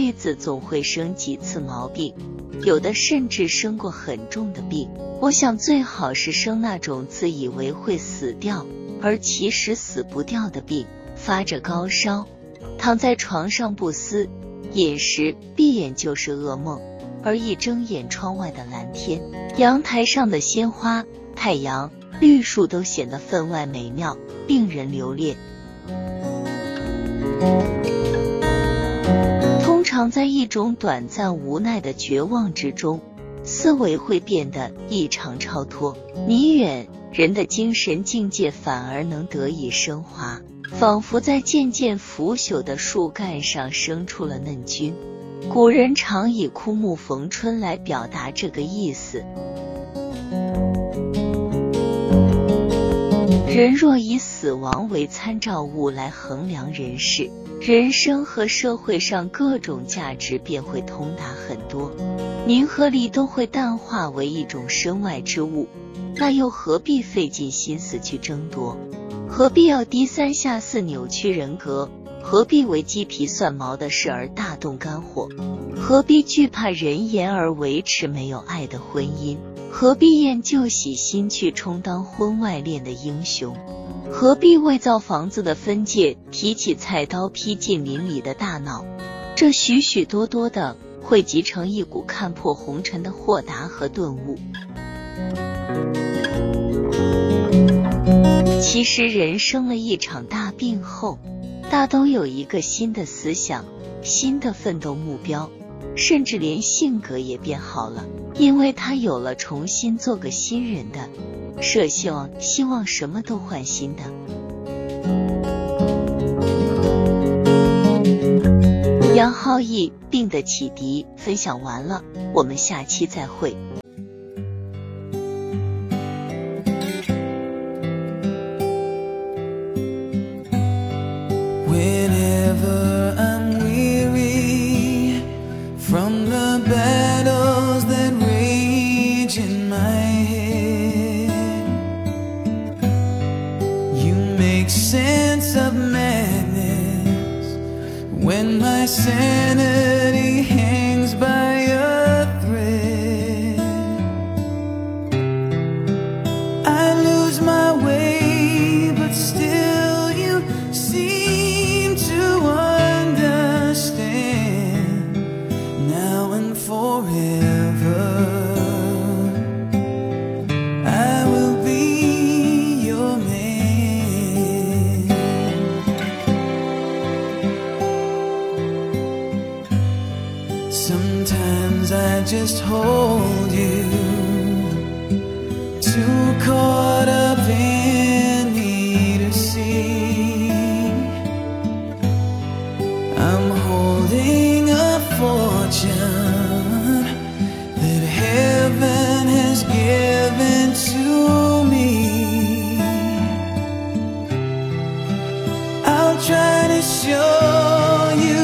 辈子总会生几次毛病，有的甚至生过很重的病。我想最好是生那种自以为会死掉，而其实死不掉的病，发着高烧，躺在床上不思饮食，闭眼就是噩梦，而一睁眼，窗外的蓝天、阳台上的鲜花、太阳、绿树都显得分外美妙，令人留恋。躺在一种短暂无奈的绝望之中。思维会变得异常超脱、迷远，人的精神境界反而能得以升华，仿佛在渐渐腐朽的树干上生出了嫩菌。古人常以枯木逢春来表达这个意思。人若以死亡为参照物来衡量人世。人生和社会上各种价值便会通达很多，名和利都会淡化为一种身外之物，那又何必费尽心思去争夺？何必要低三下四扭曲人格？何必为鸡皮蒜毛的事而大动肝火？何必惧怕人言而维持没有爱的婚姻？何必厌旧喜新去充当婚外恋的英雄？何必为造房子的分界提起菜刀劈进邻里的大脑？这许许多多的汇集成一股看破红尘的豁达和顿悟。其实人生了一场大病后，大都有一个新的思想、新的奋斗目标，甚至连性格也变好了，因为他有了重新做个新人的。设希望，希望什么都换新的。杨浩义病的启迪分享完了，我们下期再会。when my sentence just hold you. Too caught up in me to see I'm holding a fortune That heaven has given to me. I'll try to show you